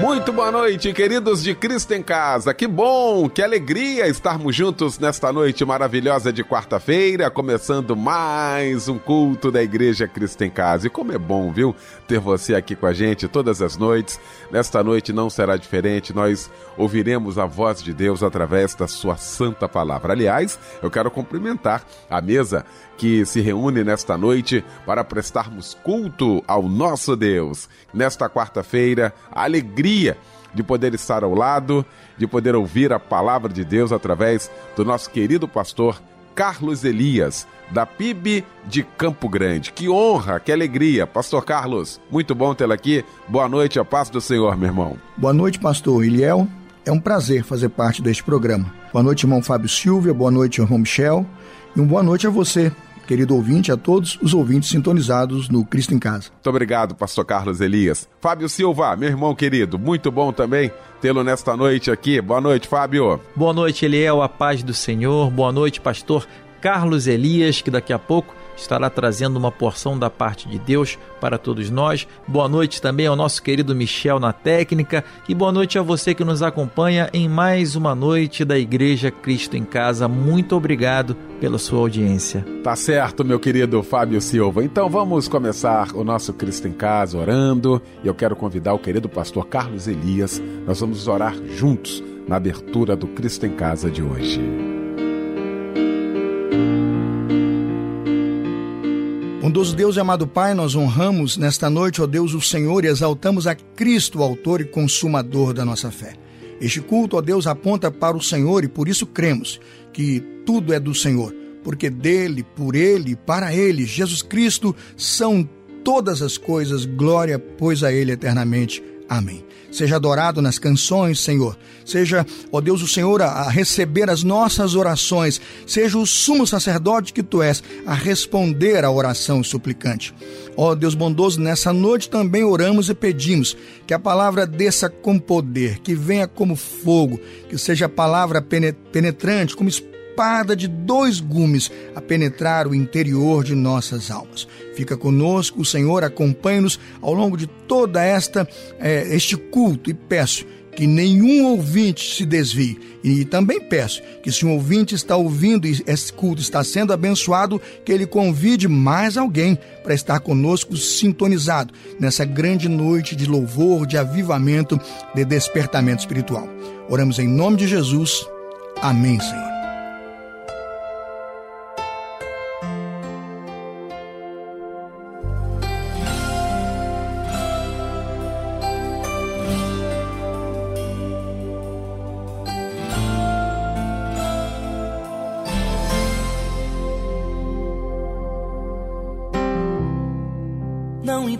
Muito boa noite, queridos de Cristo em Casa. Que bom, que alegria estarmos juntos nesta noite maravilhosa de quarta-feira, começando mais um culto da Igreja Cristo em Casa. E como é bom, viu, ter você aqui com a gente todas as noites. Nesta noite não será diferente, nós ouviremos a voz de Deus através da sua santa palavra. Aliás, eu quero cumprimentar a mesa que se reúne nesta noite para prestarmos culto ao nosso Deus. Nesta quarta-feira, a alegria de poder estar ao lado, de poder ouvir a palavra de Deus através do nosso querido pastor Carlos Elias, da PIB de Campo Grande. Que honra, que alegria. Pastor Carlos, muito bom tê-lo aqui. Boa noite, a paz do Senhor, meu irmão. Boa noite, pastor Eliel. É um prazer fazer parte deste programa. Boa noite, irmão Fábio Silvia. Boa noite, irmão Michel. E uma boa noite a você, querido ouvinte, a todos os ouvintes sintonizados no Cristo em Casa. Muito obrigado, pastor Carlos Elias. Fábio Silva, meu irmão querido, muito bom também tê-lo nesta noite aqui. Boa noite, Fábio. Boa noite, Eliel, a paz do Senhor. Boa noite, pastor Carlos Elias, que daqui a pouco estará trazendo uma porção da parte de Deus para todos nós. Boa noite também ao nosso querido Michel na técnica e boa noite a você que nos acompanha em mais uma noite da Igreja Cristo em Casa. Muito obrigado pela sua audiência. Tá certo, meu querido Fábio Silva. Então vamos começar o nosso Cristo em Casa orando. E eu quero convidar o querido pastor Carlos Elias. Nós vamos orar juntos na abertura do Cristo em Casa de hoje. Bondoso Deus e amado Pai, nós honramos nesta noite, ó Deus, o Senhor e exaltamos a Cristo, autor e consumador da nossa fé. Este culto, ó Deus, aponta para o Senhor e por isso cremos que tudo é do Senhor, porque dele, por ele para ele, Jesus Cristo, são todas as coisas, glória, pois a ele eternamente. Amém. Seja adorado nas canções, Senhor. Seja, ó Deus, o Senhor a, receber as nossas orações. Seja o sumo sacerdote que tu és a responder à oração suplicante. Ó Deus bondoso, nessa noite também oramos e pedimos que a palavra desça com poder, que venha como fogo, que seja a palavra penetrante, como espírito espada de dois gumes a penetrar o interior de nossas almas. Fica conosco, o Senhor, acompanhe-nos ao longo de toda esta é, este culto e peço que nenhum ouvinte se desvie. E também peço que, se um ouvinte está ouvindo e esse culto está sendo abençoado, que ele convide mais alguém para estar conosco sintonizado nessa grande noite de louvor, de avivamento, de despertamento espiritual. Oramos em nome de Jesus. Amém, Senhor.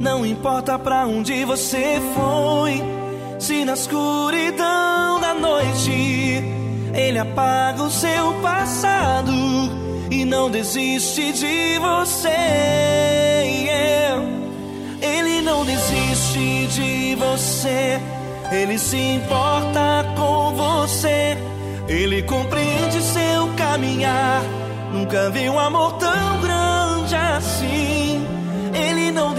Não importa pra onde você foi se na escuridão da noite ele apaga o seu passado e não desiste de você. Ele não desiste de você, ele se importa com você, ele compreende seu caminhar. Nunca vi um amor tão grande assim.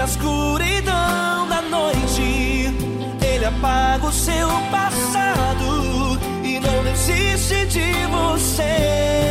na escuridão da noite ele apaga o seu passado e não desiste de você.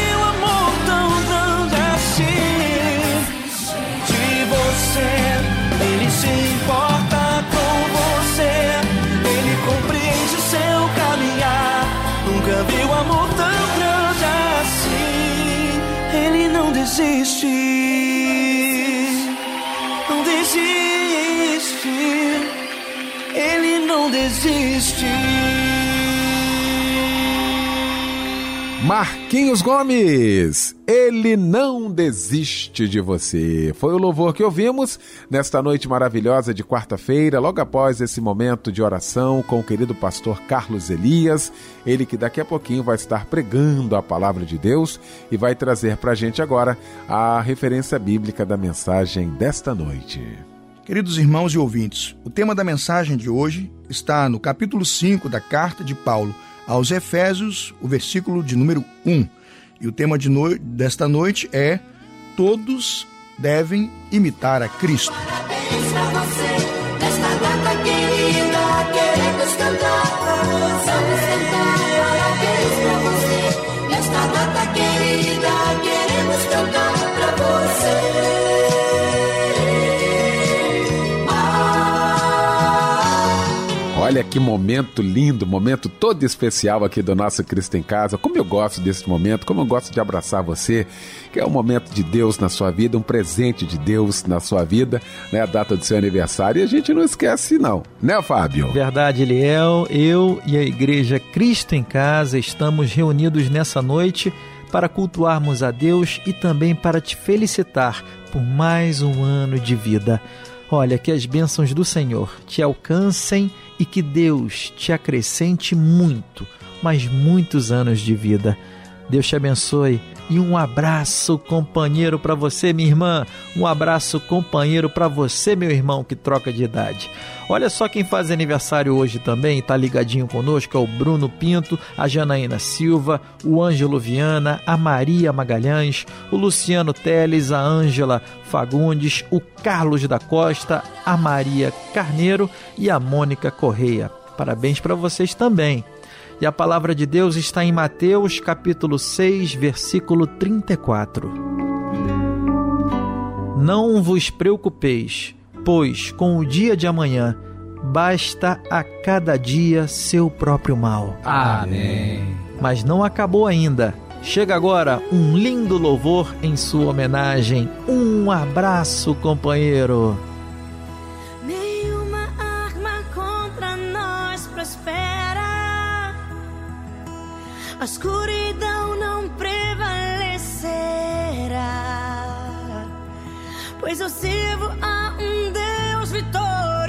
você. Ele se importa com você. Ele compreende seu caminhar. Nunca viu amor tão grande assim. Ele não desiste. Não desiste. Ele não desiste. Marquinhos Gomes, ele não desiste de você. Foi o louvor que ouvimos nesta noite maravilhosa de quarta-feira, logo após esse momento de oração com o querido pastor Carlos Elias, ele que daqui a pouquinho vai estar pregando a palavra de Deus e vai trazer para a gente agora a referência bíblica da mensagem desta noite. Queridos irmãos e ouvintes, o tema da mensagem de hoje está no capítulo 5 da carta de Paulo aos Efésios, o versículo de número 1. E o tema de no... desta noite é Todos devem imitar a Cristo. Parabéns pra você, Olha que momento lindo, momento todo especial aqui do nosso Cristo em Casa. Como eu gosto desse momento, como eu gosto de abraçar você, que é um momento de Deus na sua vida, um presente de Deus na sua vida, né? A data do seu aniversário e a gente não esquece não, né, Fábio? Verdade, Eliel. Eu e a Igreja Cristo em Casa estamos reunidos nessa noite para cultuarmos a Deus e também para te felicitar por mais um ano de vida. Olha, que as bênçãos do Senhor te alcancem e que Deus te acrescente muito, mas muitos anos de vida. Deus te abençoe e um abraço companheiro para você, minha irmã. Um abraço companheiro para você, meu irmão que troca de idade. Olha só quem faz aniversário hoje também, está ligadinho conosco, é o Bruno Pinto, a Janaína Silva, o Ângelo Viana, a Maria Magalhães, o Luciano Teles, a Ângela Fagundes, o Carlos da Costa, a Maria Carneiro e a Mônica Correia. Parabéns para vocês também. E a palavra de Deus está em Mateus capítulo 6, versículo 34. Não vos preocupeis, pois com o dia de amanhã basta a cada dia seu próprio mal. Amém. Mas não acabou ainda. Chega agora um lindo louvor em sua homenagem. Um abraço, companheiro. A escuridão não prevalecerá. Pois eu sirvo a um Deus vitorioso.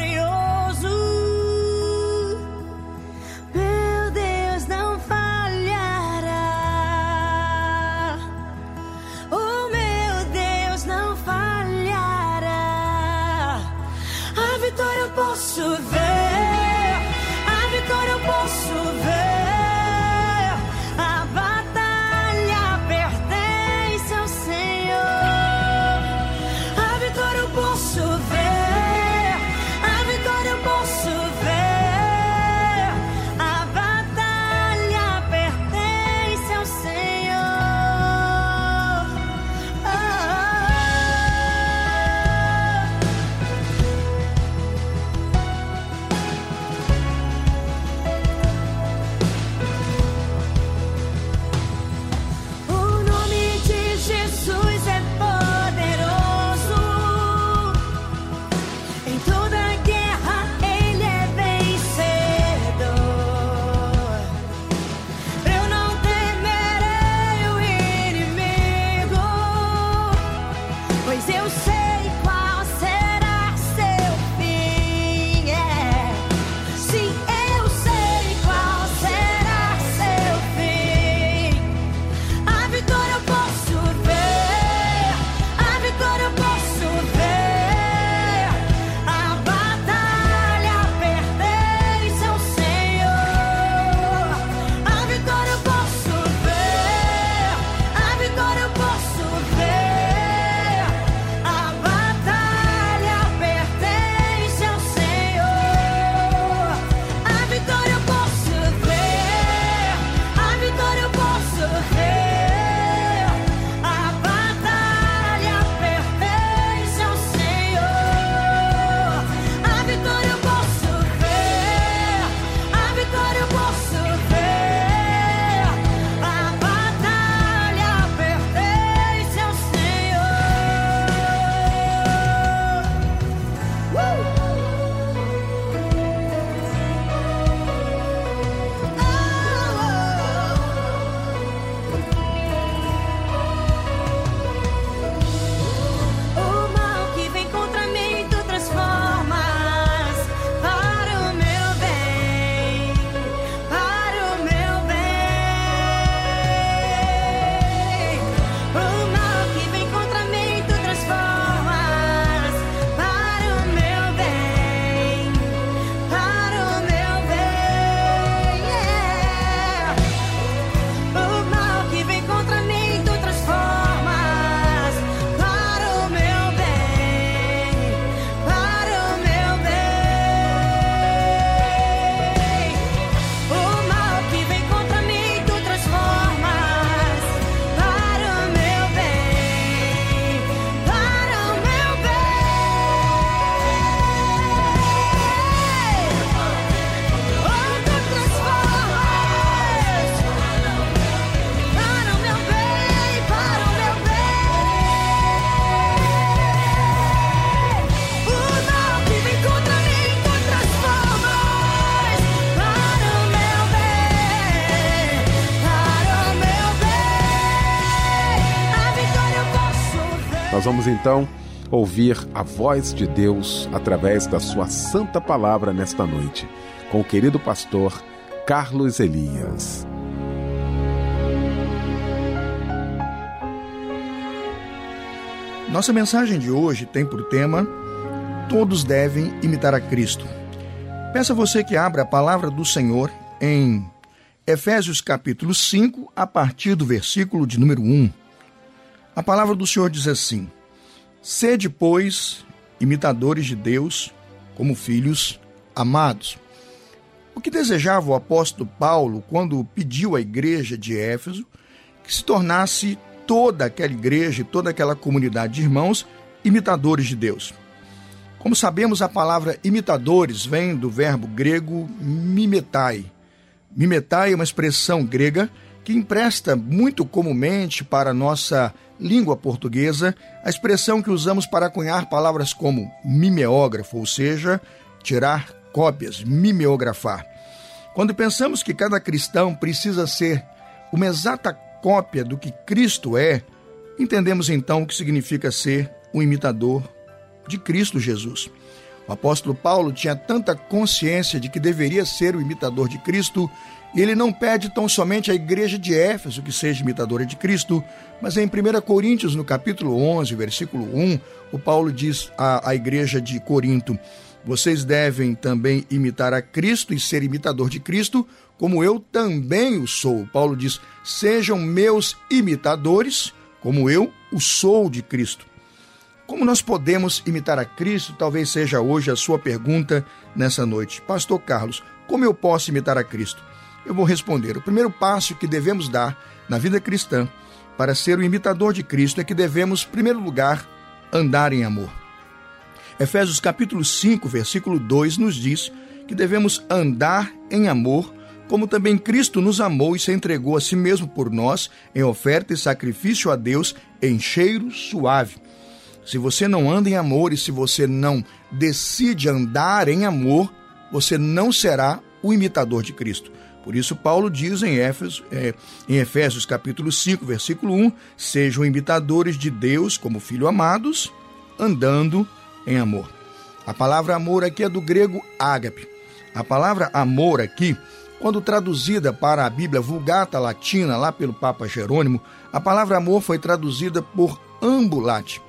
Nós vamos então ouvir a voz de Deus através da sua santa palavra nesta noite, com o querido pastor Carlos Elias. Nossa mensagem de hoje tem por tema Todos devem imitar a Cristo. Peço a você que abra a palavra do Senhor em Efésios capítulo 5, a partir do versículo de número 1. A palavra do Senhor diz assim: Sede, pois, imitadores de Deus, como filhos amados. O que desejava o apóstolo Paulo quando pediu à igreja de Éfeso que se tornasse toda aquela igreja, toda aquela comunidade de irmãos imitadores de Deus. Como sabemos, a palavra imitadores vem do verbo grego mimetai. Mimetai é uma expressão grega que empresta muito comumente para a nossa língua portuguesa a expressão que usamos para cunhar palavras como mimeógrafo, ou seja, tirar cópias, mimeografar. Quando pensamos que cada cristão precisa ser uma exata cópia do que Cristo é, entendemos então o que significa ser um imitador de Cristo Jesus. O apóstolo Paulo tinha tanta consciência de que deveria ser o imitador de Cristo, ele não pede tão somente à igreja de Éfeso que seja imitadora de Cristo, mas em 1 Coríntios, no capítulo 11, versículo 1, o Paulo diz à, à igreja de Corinto: Vocês devem também imitar a Cristo e ser imitador de Cristo, como eu também o sou. Paulo diz: Sejam meus imitadores, como eu o sou de Cristo. Como nós podemos imitar a Cristo? Talvez seja hoje a sua pergunta nessa noite. Pastor Carlos, como eu posso imitar a Cristo? Eu vou responder. O primeiro passo que devemos dar na vida cristã para ser o imitador de Cristo é que devemos, em primeiro lugar, andar em amor. Efésios capítulo 5, versículo 2 nos diz que devemos andar em amor, como também Cristo nos amou e se entregou a si mesmo por nós em oferta e sacrifício a Deus em cheiro suave. Se você não anda em amor e se você não decide andar em amor, você não será o imitador de Cristo. Por isso, Paulo diz em Éfeso, é, em Efésios capítulo 5, versículo 1, sejam imitadores de Deus como filhos amados, andando em amor. A palavra amor aqui é do grego ágape. A palavra amor aqui, quando traduzida para a Bíblia Vulgata Latina, lá pelo Papa Jerônimo, a palavra amor foi traduzida por ambulate.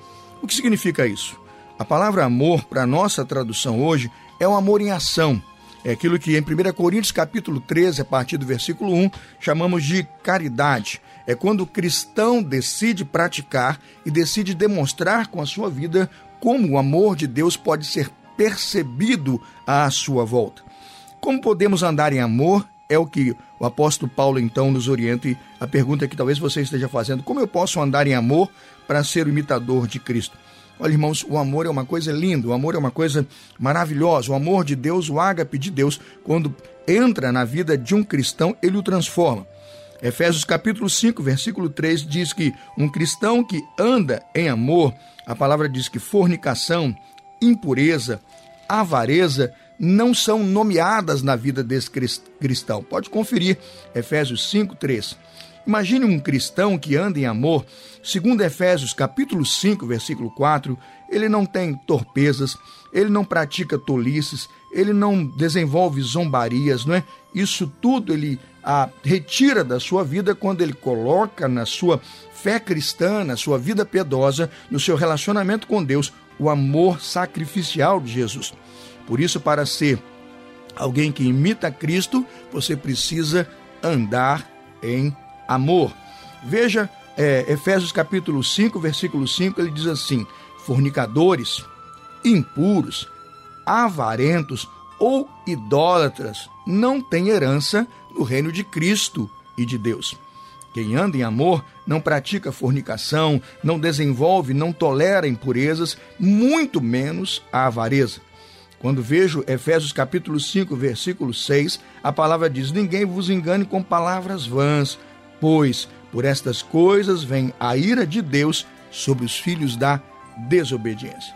O que significa isso? A palavra amor, para nossa tradução hoje, é o amor em ação. É aquilo que em 1 Coríntios capítulo 13, a partir do versículo 1, chamamos de caridade. É quando o cristão decide praticar e decide demonstrar com a sua vida como o amor de Deus pode ser percebido à sua volta. Como podemos andar em amor? É o que o apóstolo Paulo então nos orienta e a pergunta que talvez você esteja fazendo: como eu posso andar em amor para ser imitador de Cristo? Olha, irmãos, o amor é uma coisa linda, o amor é uma coisa maravilhosa. O amor de Deus, o ágape de Deus, quando entra na vida de um cristão, ele o transforma. Efésios capítulo 5, versículo 3 diz que um cristão que anda em amor, a palavra diz que fornicação, impureza, avareza não são nomeadas na vida desse cristão. Pode conferir Efésios 5, 3. Imagine um cristão que anda em amor, segundo Efésios capítulo 5, versículo 4, ele não tem torpezas, ele não pratica tolices, ele não desenvolve zombarias, não é? Isso tudo ele a, retira da sua vida quando ele coloca na sua fé cristã, na sua vida piedosa, no seu relacionamento com Deus, o amor sacrificial de Jesus. Por isso, para ser alguém que imita Cristo, você precisa andar em amor. Veja é, Efésios capítulo 5, versículo 5, ele diz assim: fornicadores, impuros, avarentos ou idólatras não têm herança no reino de Cristo e de Deus. Quem anda em amor não pratica fornicação, não desenvolve, não tolera impurezas, muito menos a avareza. Quando vejo Efésios capítulo 5, versículo 6, a palavra diz: Ninguém vos engane com palavras vãs, pois por estas coisas vem a ira de Deus sobre os filhos da desobediência.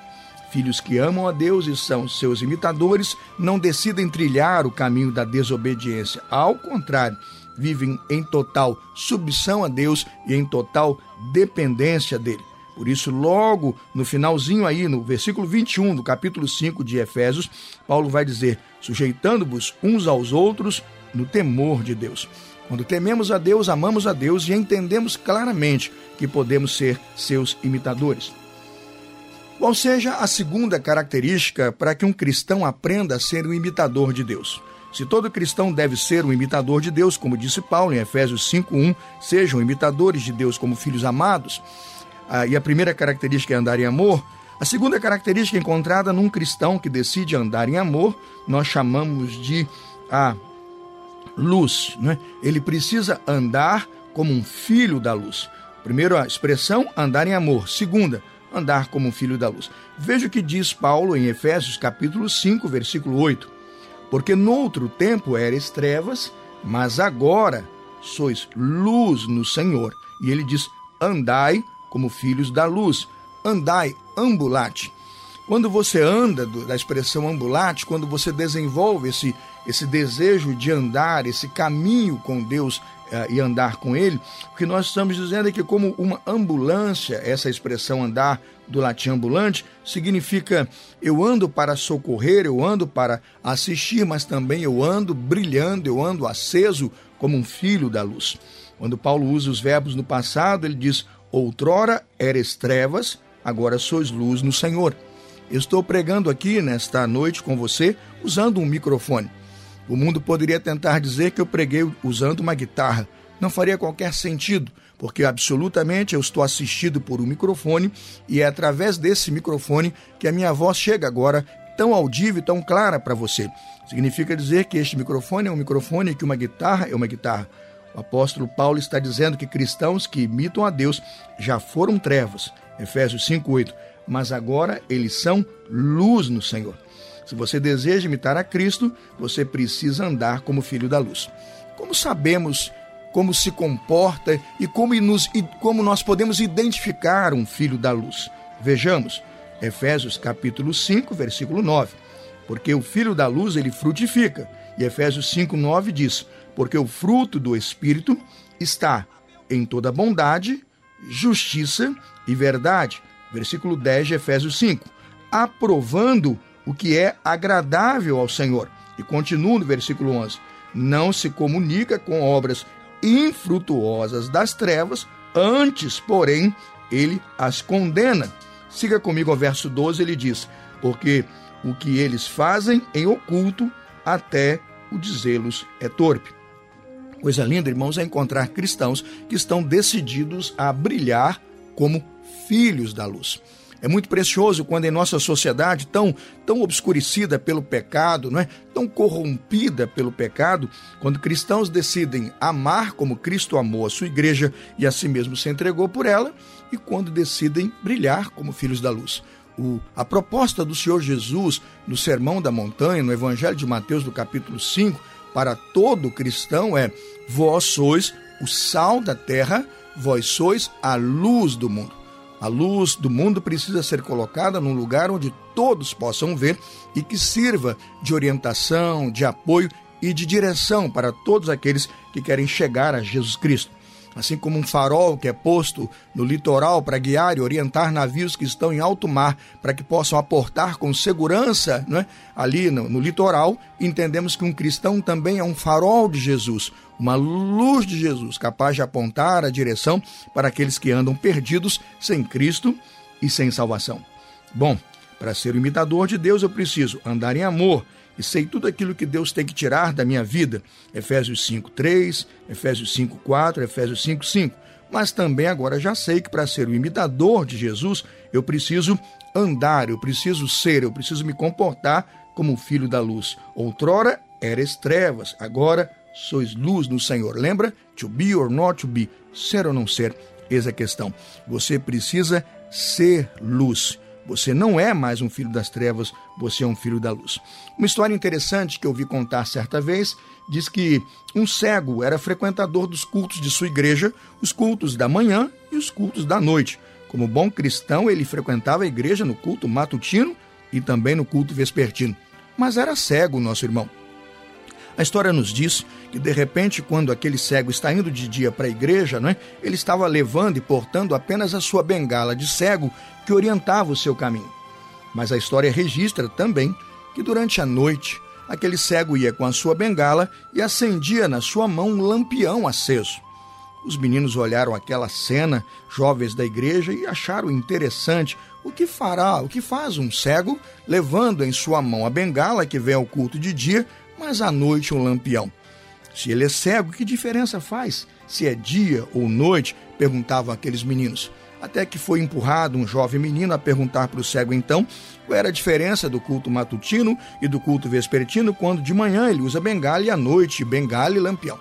Filhos que amam a Deus e são seus imitadores não decidem trilhar o caminho da desobediência. Ao contrário, vivem em total submissão a Deus e em total dependência dele. Por isso, logo no finalzinho aí, no versículo 21 do capítulo 5 de Efésios, Paulo vai dizer: sujeitando-vos uns aos outros no temor de Deus. Quando tememos a Deus, amamos a Deus e entendemos claramente que podemos ser seus imitadores. Qual seja a segunda característica para que um cristão aprenda a ser um imitador de Deus? Se todo cristão deve ser um imitador de Deus, como disse Paulo em Efésios 5:1, sejam imitadores de Deus como filhos amados. Ah, e a primeira característica é andar em amor. A segunda característica encontrada num cristão que decide andar em amor, nós chamamos de a luz. Né? Ele precisa andar como um filho da luz. Primeiro, a expressão andar em amor. Segunda, andar como um filho da luz. Veja o que diz Paulo em Efésios capítulo 5, versículo 8. Porque no outro tempo eres trevas, mas agora sois luz no Senhor. E ele diz: andai como filhos da luz, andai ambulate. Quando você anda, do, da expressão ambulate, quando você desenvolve esse, esse desejo de andar, esse caminho com Deus eh, e andar com Ele, o que nós estamos dizendo é que, como uma ambulância, essa expressão andar do latim ambulante, significa eu ando para socorrer, eu ando para assistir, mas também eu ando brilhando, eu ando aceso como um filho da luz. Quando Paulo usa os verbos no passado, ele diz: Outrora eres trevas, agora sois luz no Senhor. Eu estou pregando aqui nesta noite com você usando um microfone. O mundo poderia tentar dizer que eu preguei usando uma guitarra. Não faria qualquer sentido, porque absolutamente eu estou assistido por um microfone e é através desse microfone que a minha voz chega agora tão audível e tão clara para você. Significa dizer que este microfone é um microfone e que uma guitarra é uma guitarra. O apóstolo Paulo está dizendo que cristãos que imitam a Deus já foram trevas. Efésios 5:8 mas agora eles são luz no Senhor. Se você deseja imitar a Cristo, você precisa andar como filho da luz. Como sabemos como se comporta e como, nos, e como nós podemos identificar um filho da luz? Vejamos, Efésios capítulo 5, versículo 9. Porque o filho da luz ele frutifica. E Efésios 5, 9 diz: Porque o fruto do Espírito está em toda bondade, justiça e verdade, versículo 10 de Efésios 5, aprovando o que é agradável ao Senhor. E continua no versículo 11: não se comunica com obras infrutuosas das trevas, antes, porém, ele as condena. Siga comigo ao verso 12, ele diz: Porque o que eles fazem em oculto, até o dizê-los é torpe. Coisa linda, irmãos, é encontrar cristãos que estão decididos a brilhar como filhos da luz. É muito precioso quando em nossa sociedade tão tão obscurecida pelo pecado, não é? Tão corrompida pelo pecado, quando cristãos decidem amar como Cristo amou a sua igreja e a si mesmo se entregou por ela, e quando decidem brilhar como filhos da luz. O, a proposta do Senhor Jesus no Sermão da Montanha, no Evangelho de Mateus, do capítulo 5, para todo cristão é: vós sois o sal da terra, vós sois a luz do mundo. A luz do mundo precisa ser colocada num lugar onde todos possam ver e que sirva de orientação, de apoio e de direção para todos aqueles que querem chegar a Jesus Cristo. Assim como um farol que é posto no litoral para guiar e orientar navios que estão em alto mar para que possam aportar com segurança né, ali no, no litoral, entendemos que um cristão também é um farol de Jesus, uma luz de Jesus, capaz de apontar a direção para aqueles que andam perdidos sem Cristo e sem salvação. Bom, para ser imitador de Deus, eu preciso andar em amor e sei tudo aquilo que Deus tem que tirar da minha vida. Efésios 5, 3, Efésios 5, 4, Efésios 5, 5. Mas também agora já sei que para ser o imitador de Jesus, eu preciso andar, eu preciso ser, eu preciso me comportar como filho da luz. Outrora eres trevas, agora sois luz no Senhor. Lembra? To be or not to be, ser ou não ser, eis a questão. Você precisa ser luz. Você não é mais um filho das trevas, você é um filho da luz. Uma história interessante que eu vi contar certa vez diz que um cego era frequentador dos cultos de sua igreja, os cultos da manhã e os cultos da noite. Como bom cristão, ele frequentava a igreja no culto matutino e também no culto vespertino. Mas era cego, nosso irmão. A história nos diz que, de repente, quando aquele cego está indo de dia para a igreja, não é? ele estava levando e portando apenas a sua bengala de cego que orientava o seu caminho. Mas a história registra também que, durante a noite, aquele cego ia com a sua bengala e acendia na sua mão um lampião aceso. Os meninos olharam aquela cena, jovens da igreja, e acharam interessante o que fará, o que faz um cego levando em sua mão a bengala que vem ao culto de dia mas à noite um lampião. Se ele é cego, que diferença faz? Se é dia ou noite? perguntavam aqueles meninos. Até que foi empurrado um jovem menino a perguntar para o cego então qual era a diferença do culto matutino e do culto vespertino, quando de manhã ele usa bengala e à noite bengala e lampião.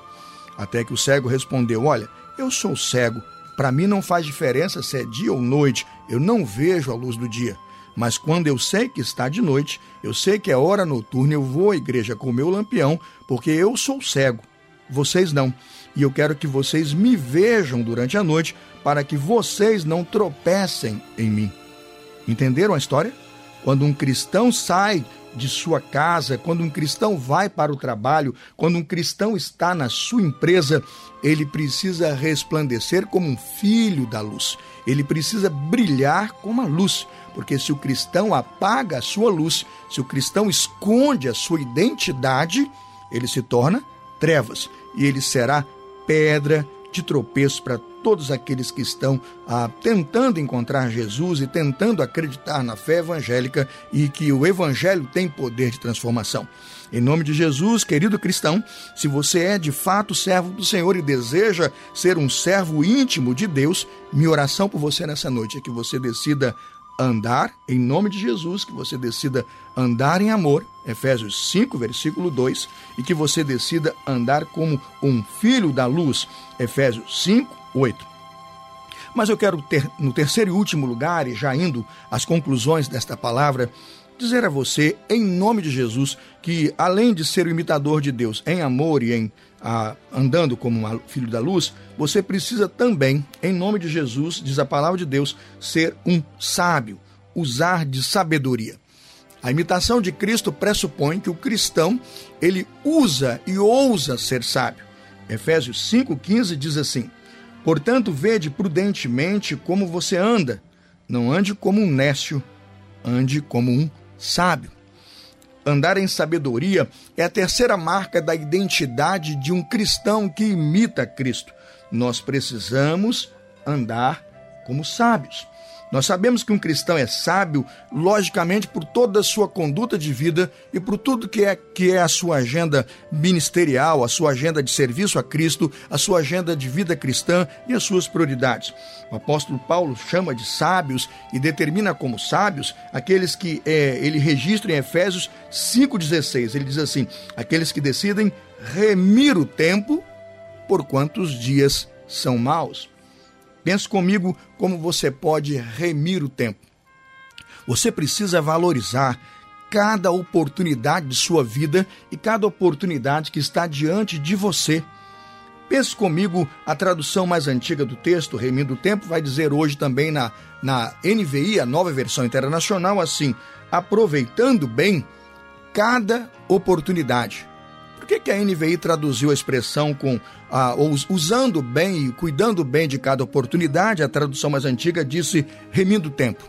Até que o cego respondeu: Olha, eu sou cego. Para mim não faz diferença se é dia ou noite, eu não vejo a luz do dia. Mas quando eu sei que está de noite, eu sei que é hora noturna, eu vou à igreja com o meu lampião, porque eu sou cego. Vocês não. e eu quero que vocês me vejam durante a noite para que vocês não tropecem em mim. Entenderam a história? Quando um cristão sai de sua casa, quando um cristão vai para o trabalho, quando um cristão está na sua empresa, ele precisa resplandecer como um filho da luz. Ele precisa brilhar como a luz, porque se o cristão apaga a sua luz, se o cristão esconde a sua identidade, ele se torna trevas e ele será pedra de tropeço para todos aqueles que estão ah, tentando encontrar Jesus e tentando acreditar na fé evangélica e que o evangelho tem poder de transformação. Em nome de Jesus, querido cristão, se você é de fato servo do Senhor e deseja ser um servo íntimo de Deus, minha oração por você nessa noite é que você decida andar em nome de Jesus, que você decida andar em amor, Efésios 5, versículo 2, e que você decida andar como um filho da luz, Efésios 5, 8. Mas eu quero ter, no terceiro e último lugar, e já indo às conclusões desta palavra, dizer a você, em nome de Jesus, que além de ser o imitador de Deus em amor e em ah, andando como um filho da luz, você precisa também, em nome de Jesus, diz a palavra de Deus, ser um sábio, usar de sabedoria. A imitação de Cristo pressupõe que o cristão ele usa e ousa ser sábio. Efésios 5,15 diz assim: Portanto, vede prudentemente como você anda, não ande como um nécio, ande como um sábio. Andar em sabedoria é a terceira marca da identidade de um cristão que imita Cristo. Nós precisamos andar como sábios. Nós sabemos que um cristão é sábio, logicamente, por toda a sua conduta de vida e por tudo que é, que é a sua agenda ministerial, a sua agenda de serviço a Cristo, a sua agenda de vida cristã e as suas prioridades. O apóstolo Paulo chama de sábios e determina como sábios aqueles que é, ele registra em Efésios 5,16. Ele diz assim: aqueles que decidem remir o tempo por quantos dias são maus. Pense comigo como você pode remir o tempo. Você precisa valorizar cada oportunidade de sua vida e cada oportunidade que está diante de você. Pense comigo, a tradução mais antiga do texto, Remindo o Tempo, vai dizer hoje também na, na NVI, a nova versão internacional, assim: aproveitando bem cada oportunidade. Por que, que a NVI traduziu a expressão com ah, usando bem e cuidando bem de cada oportunidade? A tradução mais antiga disse remindo o tempo.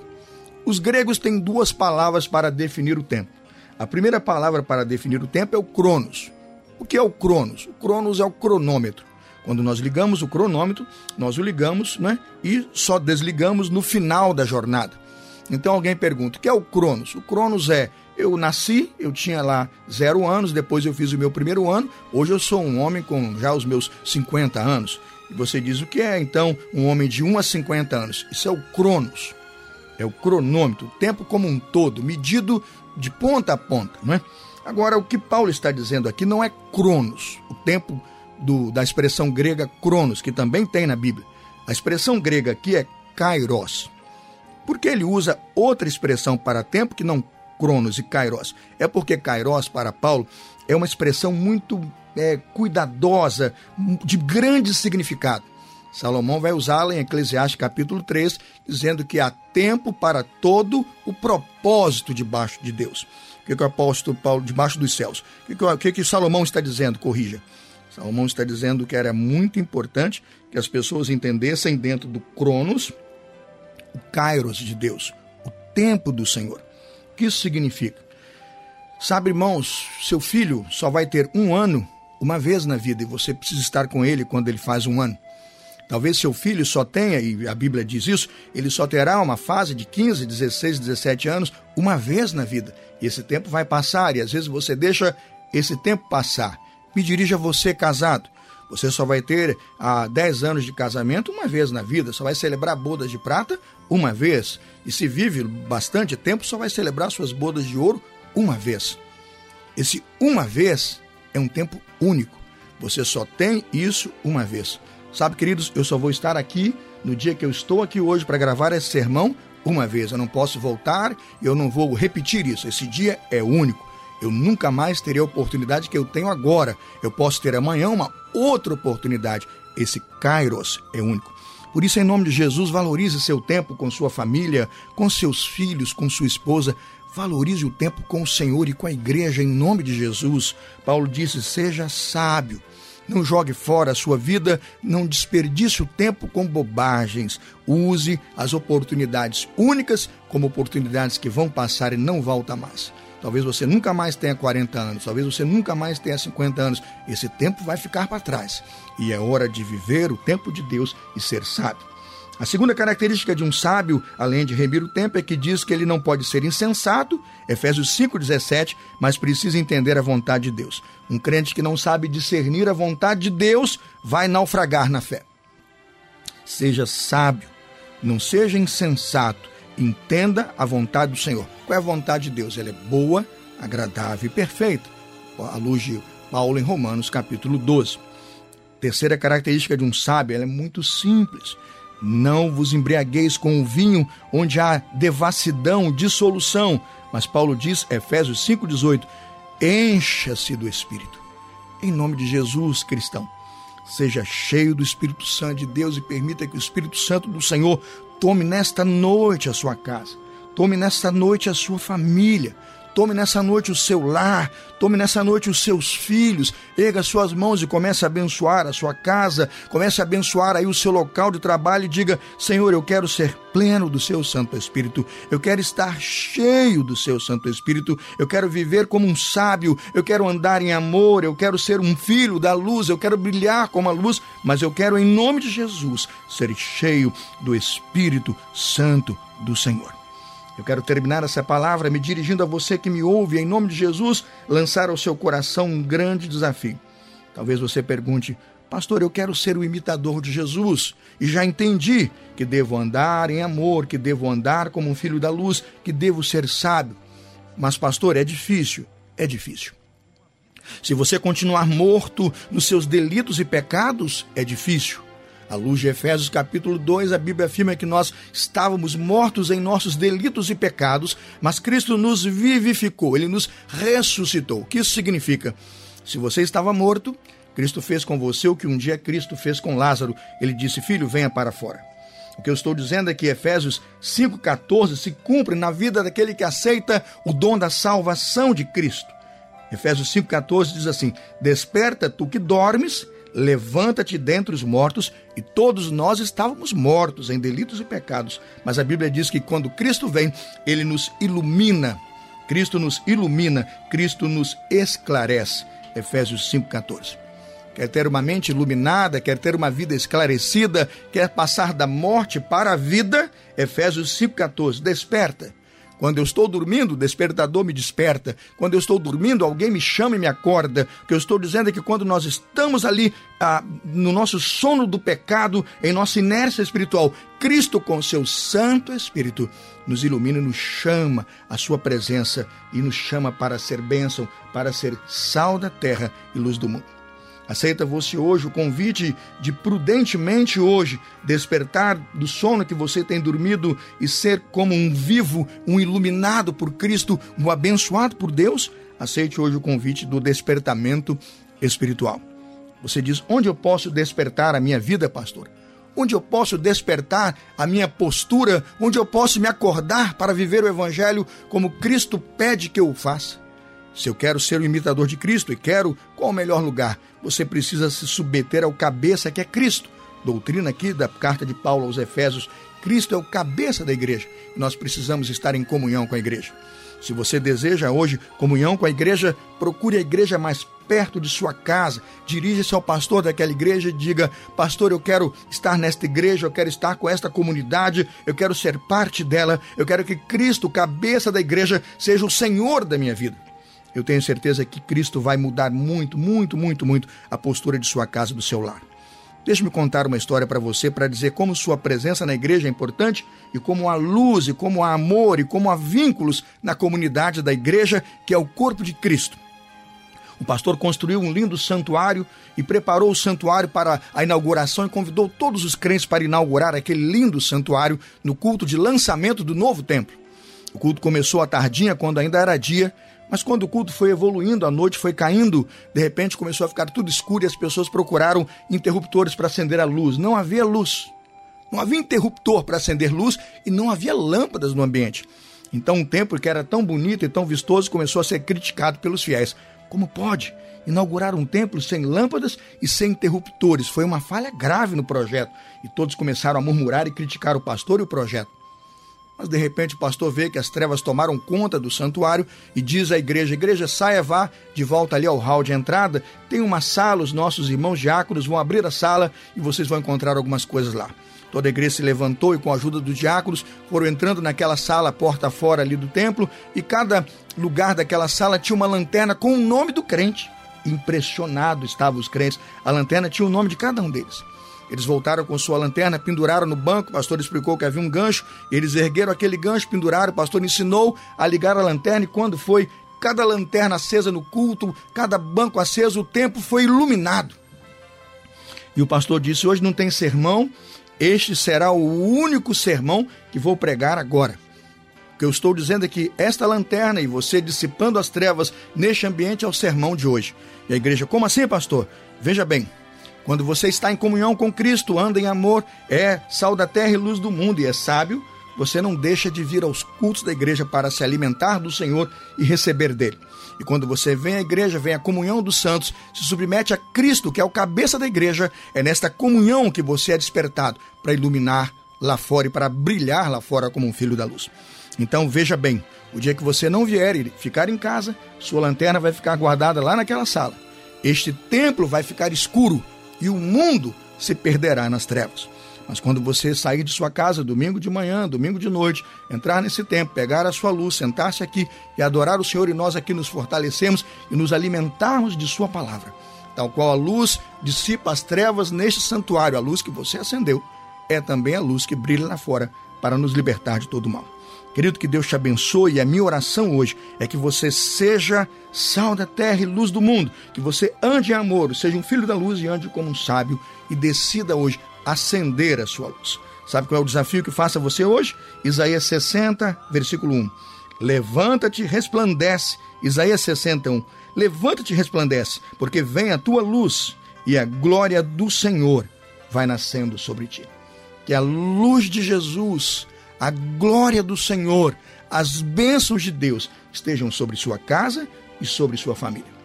Os gregos têm duas palavras para definir o tempo. A primeira palavra para definir o tempo é o cronos. O que é o cronos? O cronos é o cronômetro. Quando nós ligamos o cronômetro, nós o ligamos né, e só desligamos no final da jornada. Então alguém pergunta: o que é o cronos? O cronos é eu nasci, eu tinha lá zero anos, depois eu fiz o meu primeiro ano, hoje eu sou um homem com já os meus 50 anos. E você diz o que é então um homem de 1 a 50 anos? Isso é o cronos, é o cronômetro, o tempo como um todo, medido de ponta a ponta. Não é? Agora, o que Paulo está dizendo aqui não é cronos, o tempo do, da expressão grega cronos, que também tem na Bíblia. A expressão grega aqui é kairos. Porque ele usa outra expressão para tempo que não Cronos e Kairos. É porque Kairos, para Paulo, é uma expressão muito é, cuidadosa, de grande significado. Salomão vai usá-la em Eclesiastes capítulo 3, dizendo que há tempo para todo o propósito debaixo de Deus. O que, que o apóstolo Paulo, debaixo dos céus? O que, que, que, que Salomão está dizendo? Corrija. Salomão está dizendo que era muito importante que as pessoas entendessem dentro do Cronos o Kairos de Deus, o tempo do Senhor que isso significa? Sabe, irmãos, seu filho só vai ter um ano uma vez na vida e você precisa estar com ele quando ele faz um ano. Talvez seu filho só tenha, e a Bíblia diz isso, ele só terá uma fase de 15, 16, 17 anos uma vez na vida. E esse tempo vai passar, e às vezes você deixa esse tempo passar. Me dirija você casado. Você só vai ter ah, 10 anos de casamento uma vez na vida, só vai celebrar bodas de prata uma vez. E se vive bastante tempo, só vai celebrar suas bodas de ouro uma vez. Esse uma vez é um tempo único. Você só tem isso uma vez. Sabe, queridos, eu só vou estar aqui no dia que eu estou aqui hoje para gravar esse sermão uma vez. Eu não posso voltar, eu não vou repetir isso. Esse dia é único. Eu nunca mais terei a oportunidade que eu tenho agora. Eu posso ter amanhã uma outra oportunidade. Esse Kairos é único. Por isso, em nome de Jesus, valorize seu tempo com sua família, com seus filhos, com sua esposa. Valorize o tempo com o Senhor e com a igreja em nome de Jesus. Paulo disse: seja sábio. Não jogue fora a sua vida, não desperdice o tempo com bobagens. Use as oportunidades únicas como oportunidades que vão passar e não voltam mais. Talvez você nunca mais tenha 40 anos, talvez você nunca mais tenha 50 anos. Esse tempo vai ficar para trás. E é hora de viver o tempo de Deus e ser sábio. A segunda característica de um sábio, além de remir o tempo, é que diz que ele não pode ser insensato, Efésios 5,17, mas precisa entender a vontade de Deus. Um crente que não sabe discernir a vontade de Deus vai naufragar na fé. Seja sábio, não seja insensato, entenda a vontade do Senhor. Qual é a vontade de Deus? Ela é boa, agradável e perfeita. À luz de Paulo em Romanos, capítulo 12. Terceira característica de um sábio, ela é muito simples. Não vos embriagueis com o vinho onde há devassidão, dissolução. Mas Paulo diz, Efésios 5,18, encha-se do Espírito. Em nome de Jesus, cristão, seja cheio do Espírito Santo de Deus e permita que o Espírito Santo do Senhor tome nesta noite a sua casa, tome nesta noite a sua família, Tome nessa noite o seu lar, tome nessa noite os seus filhos, erga suas mãos e comece a abençoar a sua casa, comece a abençoar aí o seu local de trabalho e diga: Senhor, eu quero ser pleno do seu Santo Espírito, eu quero estar cheio do seu Santo Espírito, eu quero viver como um sábio, eu quero andar em amor, eu quero ser um filho da luz, eu quero brilhar como a luz, mas eu quero, em nome de Jesus, ser cheio do Espírito Santo do Senhor. Eu quero terminar essa palavra me dirigindo a você que me ouve, em nome de Jesus, lançar ao seu coração um grande desafio. Talvez você pergunte, pastor, eu quero ser o imitador de Jesus e já entendi que devo andar em amor, que devo andar como um filho da luz, que devo ser sábio. Mas, pastor, é difícil, é difícil. Se você continuar morto nos seus delitos e pecados, é difícil. À luz de Efésios capítulo 2, a Bíblia afirma que nós estávamos mortos em nossos delitos e pecados, mas Cristo nos vivificou, ele nos ressuscitou. O que isso significa? Se você estava morto, Cristo fez com você o que um dia Cristo fez com Lázaro. Ele disse: Filho, venha para fora. O que eu estou dizendo é que Efésios 5,14 se cumpre na vida daquele que aceita o dom da salvação de Cristo. Efésios 5,14 diz assim: Desperta tu que dormes levanta-te dentre os mortos, e todos nós estávamos mortos em delitos e pecados. Mas a Bíblia diz que quando Cristo vem, ele nos ilumina. Cristo nos ilumina, Cristo nos esclarece. Efésios 5,14. Quer ter uma mente iluminada, quer ter uma vida esclarecida, quer passar da morte para a vida? Efésios 5,14. Desperta quando eu estou dormindo, o despertador me desperta. Quando eu estou dormindo, alguém me chama e me acorda. O que eu estou dizendo é que quando nós estamos ali ah, no nosso sono do pecado, em nossa inércia espiritual, Cristo, com seu Santo Espírito, nos ilumina e nos chama à sua presença e nos chama para ser bênção, para ser sal da terra e luz do mundo. Aceita você hoje o convite de prudentemente hoje despertar do sono que você tem dormido e ser como um vivo, um iluminado por Cristo, um abençoado por Deus? Aceite hoje o convite do despertamento espiritual. Você diz: onde eu posso despertar a minha vida, pastor? Onde eu posso despertar a minha postura? Onde eu posso me acordar para viver o Evangelho como Cristo pede que eu faça? Se eu quero ser o imitador de Cristo e quero, qual o melhor lugar? Você precisa se submeter ao cabeça que é Cristo. Doutrina aqui da carta de Paulo aos Efésios: Cristo é o cabeça da igreja e nós precisamos estar em comunhão com a igreja. Se você deseja hoje comunhão com a igreja, procure a igreja mais perto de sua casa. Dirija-se ao pastor daquela igreja e diga: Pastor, eu quero estar nesta igreja, eu quero estar com esta comunidade, eu quero ser parte dela, eu quero que Cristo, cabeça da igreja, seja o Senhor da minha vida eu tenho certeza que Cristo vai mudar muito, muito, muito, muito a postura de sua casa, do seu lar. Deixe-me contar uma história para você para dizer como sua presença na igreja é importante e como há luz, e como há amor, e como há vínculos na comunidade da igreja, que é o corpo de Cristo. O pastor construiu um lindo santuário e preparou o santuário para a inauguração e convidou todos os crentes para inaugurar aquele lindo santuário no culto de lançamento do novo templo. O culto começou à tardinha, quando ainda era dia, Mas quando o culto foi evoluindo, a noite foi caindo, de repente começou a ficar tudo escuro e as pessoas procuraram interruptores para acender a luz. Não havia luz. Não havia interruptor para acender luz e não havia lâmpadas no ambiente. Então, um templo que era tão bonito e tão vistoso começou a ser criticado pelos fiéis. Como pode inaugurar um templo sem lâmpadas e sem interruptores? Foi uma falha grave no projeto e todos começaram a murmurar e criticar o pastor e o projeto. Mas de repente o pastor vê que as trevas tomaram conta do santuário e diz à igreja: Igreja, saia, vá de volta ali ao hall de entrada. Tem uma sala, os nossos irmãos diáconos vão abrir a sala e vocês vão encontrar algumas coisas lá. Toda a igreja se levantou e, com a ajuda dos diáconos, foram entrando naquela sala, porta fora ali do templo, e cada lugar daquela sala tinha uma lanterna com o nome do crente. Impressionado estavam os crentes. A lanterna tinha o nome de cada um deles. Eles voltaram com sua lanterna, penduraram no banco, o pastor explicou que havia um gancho, eles ergueram aquele gancho, penduraram, o pastor ensinou a ligar a lanterna, e quando foi cada lanterna acesa no culto, cada banco aceso, o templo foi iluminado. E o pastor disse: Hoje não tem sermão, este será o único sermão que vou pregar agora. O que eu estou dizendo é que esta lanterna e você dissipando as trevas neste ambiente é o sermão de hoje. E a igreja, como assim, pastor? Veja bem, quando você está em comunhão com Cristo, anda em amor, é sal da terra e luz do mundo e é sábio, você não deixa de vir aos cultos da igreja para se alimentar do Senhor e receber dele. E quando você vem à igreja, vem à comunhão dos santos, se submete a Cristo, que é o cabeça da igreja, é nesta comunhão que você é despertado para iluminar lá fora e para brilhar lá fora como um filho da luz. Então veja bem, o dia que você não vier e ficar em casa, sua lanterna vai ficar guardada lá naquela sala. Este templo vai ficar escuro e o mundo se perderá nas trevas. Mas quando você sair de sua casa domingo de manhã, domingo de noite, entrar nesse tempo, pegar a sua luz, sentar-se aqui e adorar o Senhor, e nós aqui nos fortalecemos e nos alimentarmos de Sua palavra. Tal qual a luz dissipa as trevas neste santuário, a luz que você acendeu é também a luz que brilha lá fora para nos libertar de todo mal. Querido, que Deus te abençoe e a minha oração hoje é que você seja sal da terra e luz do mundo, que você ande em amor, seja um filho da luz e ande como um sábio e decida hoje acender a sua luz. Sabe qual é o desafio que faça você hoje? Isaías 60, versículo 1. Levanta-te, resplandece. Isaías 61. Levanta-te, resplandece, porque vem a tua luz e a glória do Senhor vai nascendo sobre ti. Que a luz de Jesus, a glória do Senhor, as bênçãos de Deus estejam sobre sua casa e sobre sua família.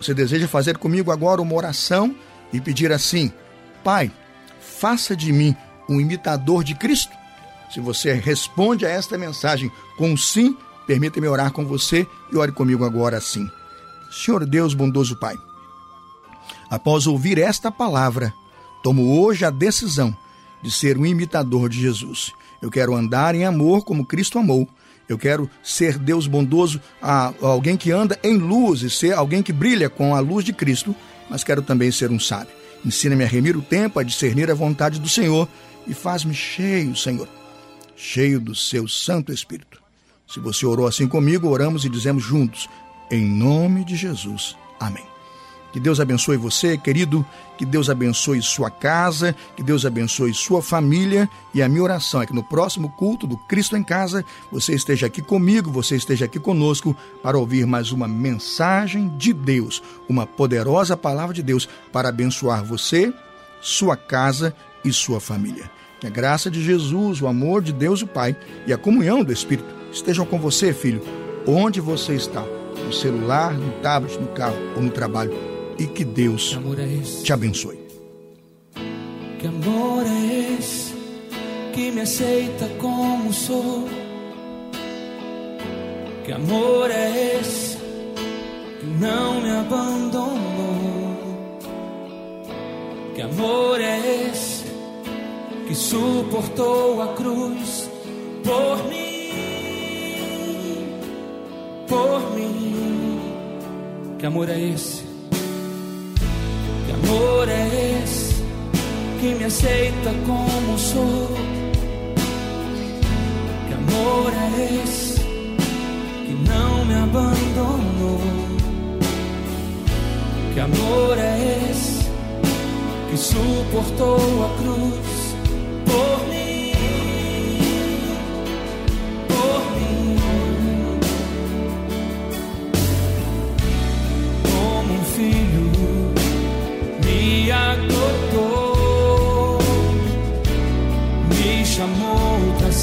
Você deseja fazer comigo agora uma oração e pedir assim: Pai, faça de mim um imitador de Cristo? Se você responde a esta mensagem com sim, permita-me orar com você e ore comigo agora assim. Senhor Deus bondoso Pai, após ouvir esta palavra, tomo hoje a decisão de ser um imitador de Jesus. Eu quero andar em amor como Cristo amou. Eu quero ser Deus bondoso, a alguém que anda em luz e ser alguém que brilha com a luz de Cristo, mas quero também ser um sábio. Ensina-me a remir o tempo, a discernir a vontade do Senhor e faz-me cheio, Senhor, cheio do seu Santo Espírito. Se você orou assim comigo, oramos e dizemos juntos, em nome de Jesus. Amém. Que Deus abençoe você, querido, que Deus abençoe sua casa, que Deus abençoe sua família. E a minha oração é que no próximo culto do Cristo em Casa, você esteja aqui comigo, você esteja aqui conosco para ouvir mais uma mensagem de Deus, uma poderosa palavra de Deus para abençoar você, sua casa e sua família. Que a graça de Jesus, o amor de Deus o Pai e a comunhão do Espírito estejam com você, filho, onde você está, no celular, no tablet, no carro ou no trabalho e que Deus é te abençoe. Que amor é esse que me aceita como sou? Que amor é esse que não me abandonou? Que amor é esse que suportou a cruz por mim? Por mim. Que amor é esse? Amor é esse que me aceita como sou? Que amor é esse que não me abandonou? Que amor é esse que suportou a cruz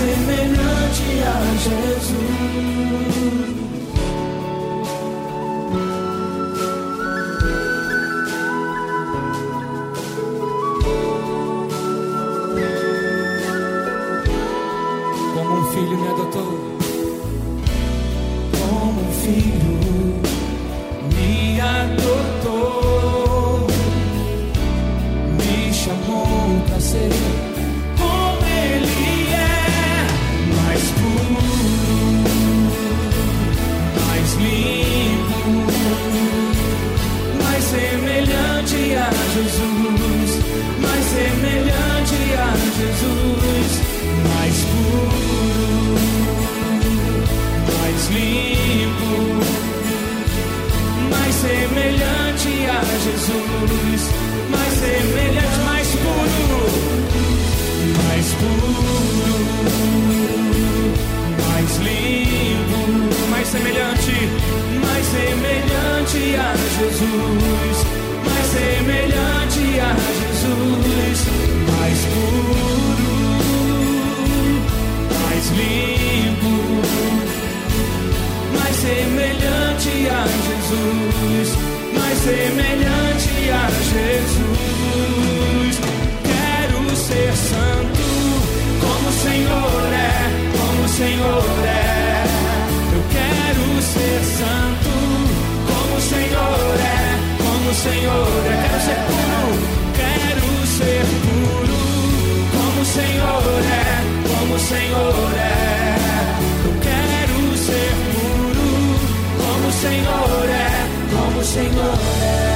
semelhante a Jesus. A Jesus, mais semelhante a Jesus, mais puro, mais limpo, mais semelhante a Jesus, mais semelhante a Jesus. Quero ser santo, como o Senhor é, como o Senhor é. Eu quero ser santo, Senhor é. Quero ser puro, quero ser puro, como o Senhor é, como o Senhor é. Eu quero ser puro, como o Senhor é, como o Senhor é.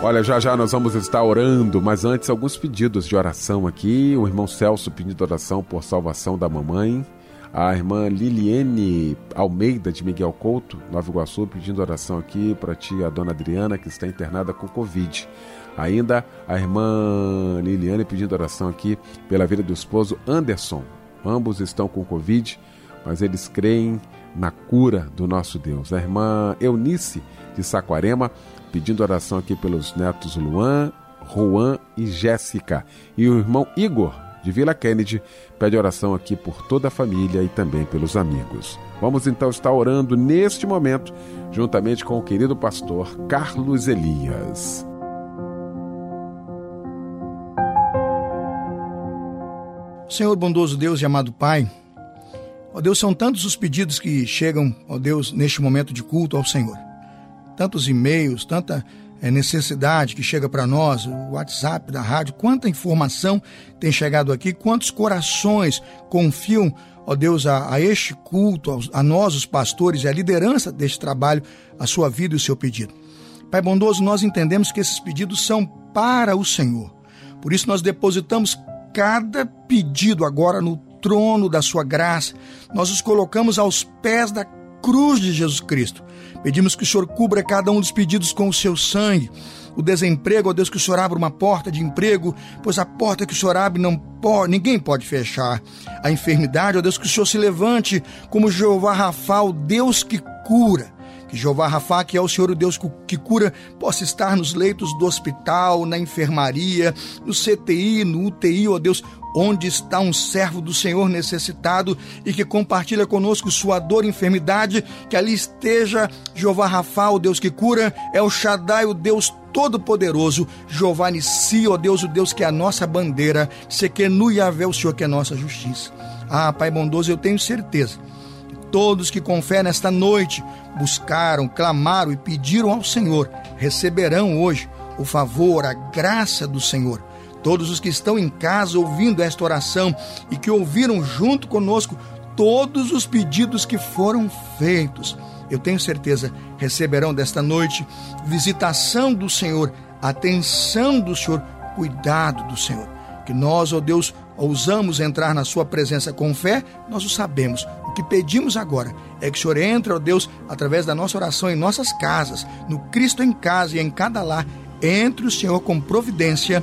Olha, já já nós vamos estar orando, mas antes alguns pedidos de oração aqui. O irmão Celso pedindo oração por salvação da mamãe. A irmã Liliane Almeida de Miguel Couto, Nova Iguaçu, pedindo oração aqui para ti, a dona Adriana, que está internada com Covid. Ainda a irmã Liliane pedindo oração aqui pela vida do esposo Anderson. Ambos estão com Covid, mas eles creem na cura do nosso Deus. A irmã Eunice de Saquarema pedindo oração aqui pelos netos Luan, Juan e Jéssica. E o irmão Igor de Vila Kennedy pede oração aqui por toda a família e também pelos amigos. Vamos então estar orando neste momento, juntamente com o querido pastor Carlos Elias. Senhor bondoso Deus e amado Pai, ó Deus, são tantos os pedidos que chegam, ó Deus, neste momento de culto ao Senhor. Tantos e-mails, tanta eh, necessidade que chega para nós, o WhatsApp da rádio, quanta informação tem chegado aqui, quantos corações confiam, ó Deus, a, a este culto, aos- a nós, os pastores e a liderança deste trabalho, a sua vida e o seu pedido. Pai bondoso, nós entendemos que esses pedidos são para o Senhor. Por isso nós depositamos cada pedido agora no trono da sua graça. Nós os colocamos aos pés da cruz de Jesus Cristo. Pedimos que o Senhor cubra cada um dos pedidos com o seu sangue. O desemprego, ó Deus, que o Senhor abra uma porta de emprego, pois a porta que o Senhor abre não pode, ninguém pode fechar. A enfermidade, ó Deus, que o Senhor se levante como Jeová Rafa, o Deus que cura. Que Jeová Rafa, que é o Senhor o Deus que cura, possa estar nos leitos do hospital, na enfermaria, no CTI, no UTI, ó Deus, onde está um servo do Senhor necessitado e que compartilha conosco sua dor e enfermidade, que ali esteja Jeová Rafa, o Deus que cura, é o Shaddai, o Deus Todo-Poderoso, Jeová Nissi, ó Deus, o Deus que é a nossa bandeira, Sequenu Yahvé, o Senhor que é a nossa justiça. Ah, Pai bondoso, eu tenho certeza Todos que com fé nesta noite buscaram, clamaram e pediram ao Senhor, receberão hoje o favor, a graça do Senhor. Todos os que estão em casa ouvindo esta oração e que ouviram junto conosco todos os pedidos que foram feitos, eu tenho certeza receberão desta noite visitação do Senhor, atenção do Senhor, cuidado do Senhor. Que nós, ó Deus, ousamos entrar na Sua presença com fé, nós o sabemos. O que pedimos agora é que o Senhor entre, ó Deus, através da nossa oração em nossas casas, no Cristo em casa e em cada lar. Entre o Senhor com providência,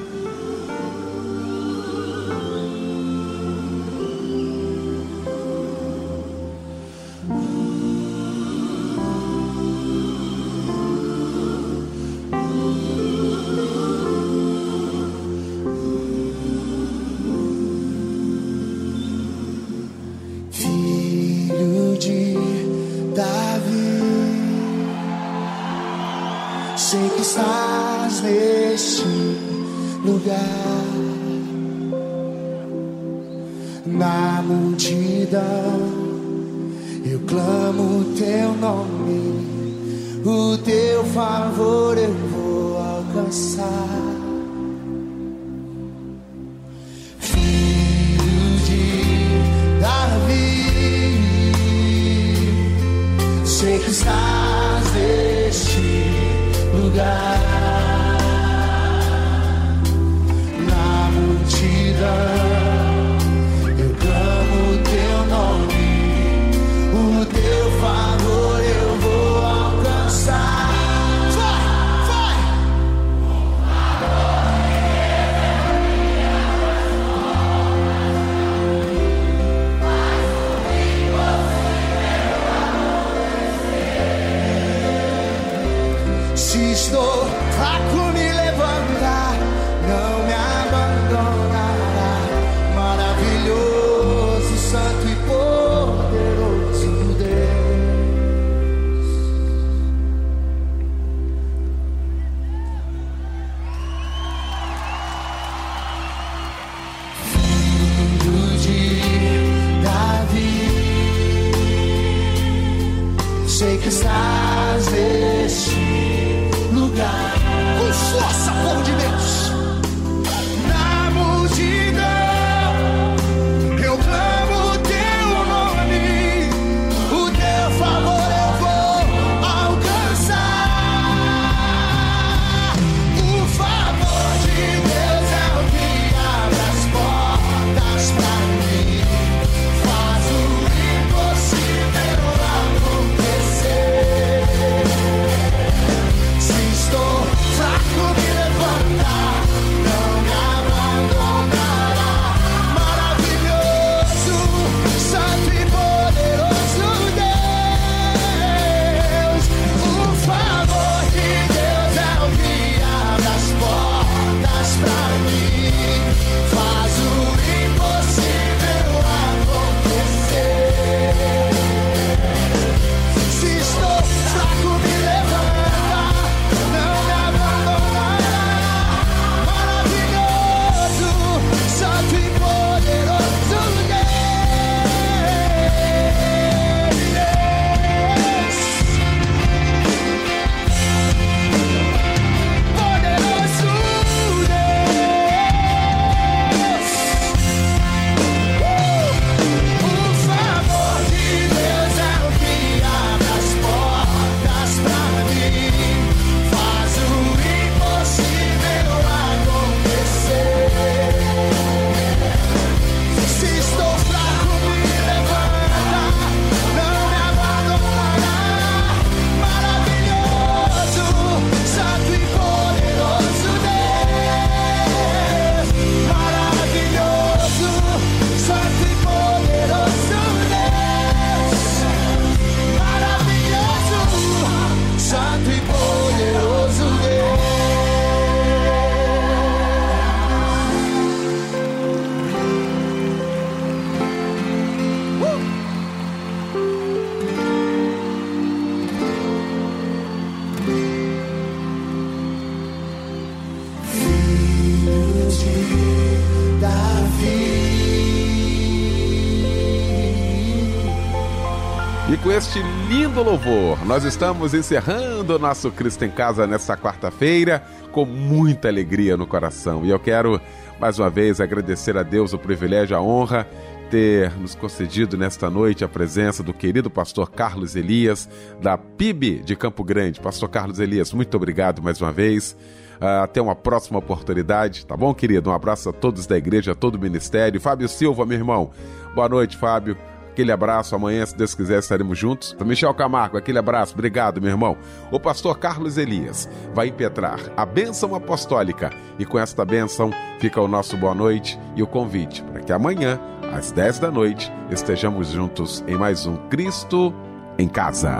Louvor, nós estamos encerrando o nosso Cristo em Casa nesta quarta-feira com muita alegria no coração. E eu quero mais uma vez agradecer a Deus o privilégio, a honra ter nos concedido nesta noite a presença do querido pastor Carlos Elias, da PIB de Campo Grande. Pastor Carlos Elias, muito obrigado mais uma vez. Ah, até uma próxima oportunidade, tá bom, querido? Um abraço a todos da igreja, a todo o ministério. Fábio Silva, meu irmão. Boa noite, Fábio. Aquele abraço, amanhã, se Deus quiser, estaremos juntos. Michel Camargo, aquele abraço, obrigado, meu irmão. O pastor Carlos Elias vai impetrar a bênção apostólica e com esta bênção fica o nosso boa noite e o convite para que amanhã, às 10 da noite, estejamos juntos em mais um Cristo em Casa.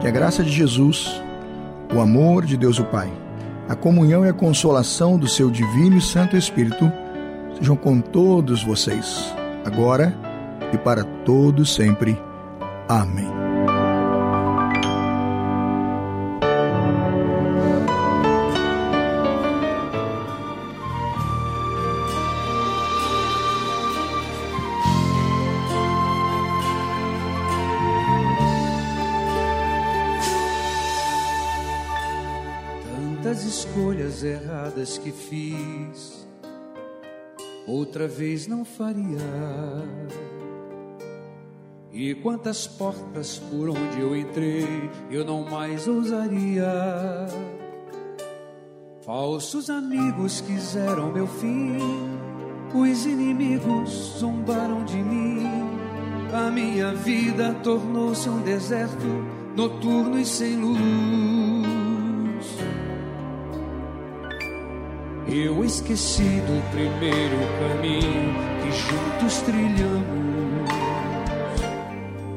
Que a graça de Jesus, o amor de Deus o Pai, a comunhão e a consolação do seu divino e santo Espírito sejam com todos vocês, agora e para todos sempre. Amém. Tantas escolhas erradas que fiz, outra vez não faria. E quantas portas por onde eu entrei eu não mais ousaria. Falsos amigos quiseram meu fim, os inimigos zombaram de mim. A minha vida tornou-se um deserto noturno e sem luz. Eu esqueci do primeiro caminho que juntos trilhamos.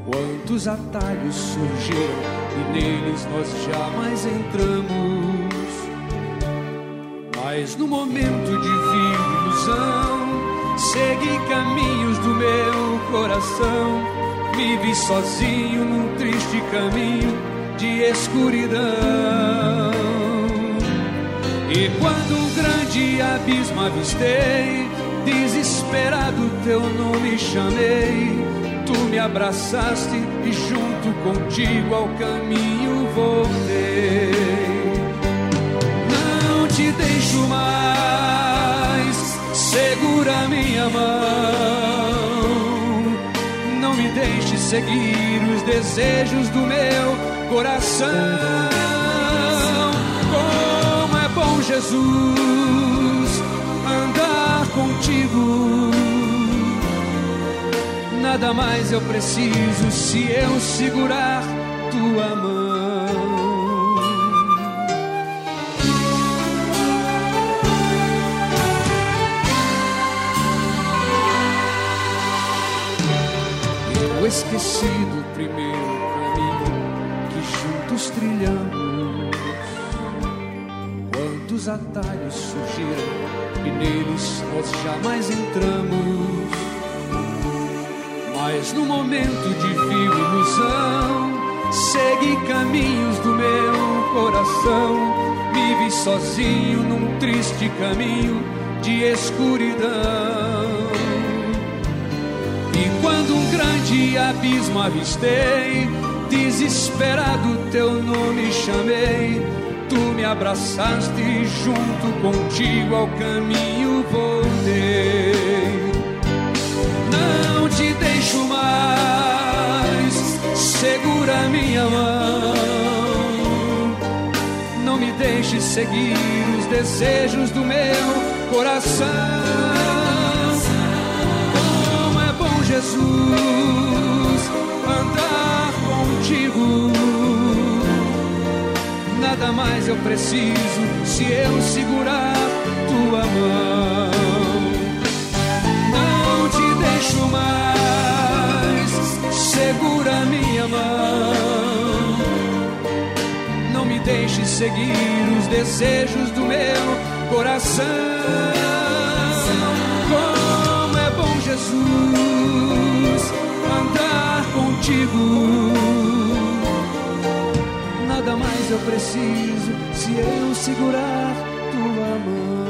Quantos atalhos surgiram e neles nós jamais entramos. Mas no momento de vil ilusão, segui caminhos do meu coração. Me vi sozinho num triste caminho de escuridão. E quando grande abismo avistei, desesperado teu nome chamei. Tu me abraçaste e junto contigo ao caminho voltei. Não te deixo mais, segura minha mão. Não me deixe seguir os desejos do meu coração. Jesus, andar contigo. Nada mais eu preciso se eu segurar tua mão. Eu esqueci Atalhos surgiram e neles nós jamais entramos. Mas no momento de vil ilusão, segui caminhos do meu coração. Me vi sozinho num triste caminho de escuridão. E quando um grande abismo avistei, desesperado teu nome chamei. Tu me abraçaste junto contigo ao caminho voltei. Não te deixo mais, segura minha mão. Não me deixe seguir os desejos do meu coração. Como é bom, Jesus, andar contigo. Nada mais eu preciso se eu segurar tua mão. Não te deixo mais, segura minha mão. Não me deixe seguir os desejos do meu coração. Como é bom, Jesus, andar contigo. Nada mais eu preciso se eu segurar tua mão.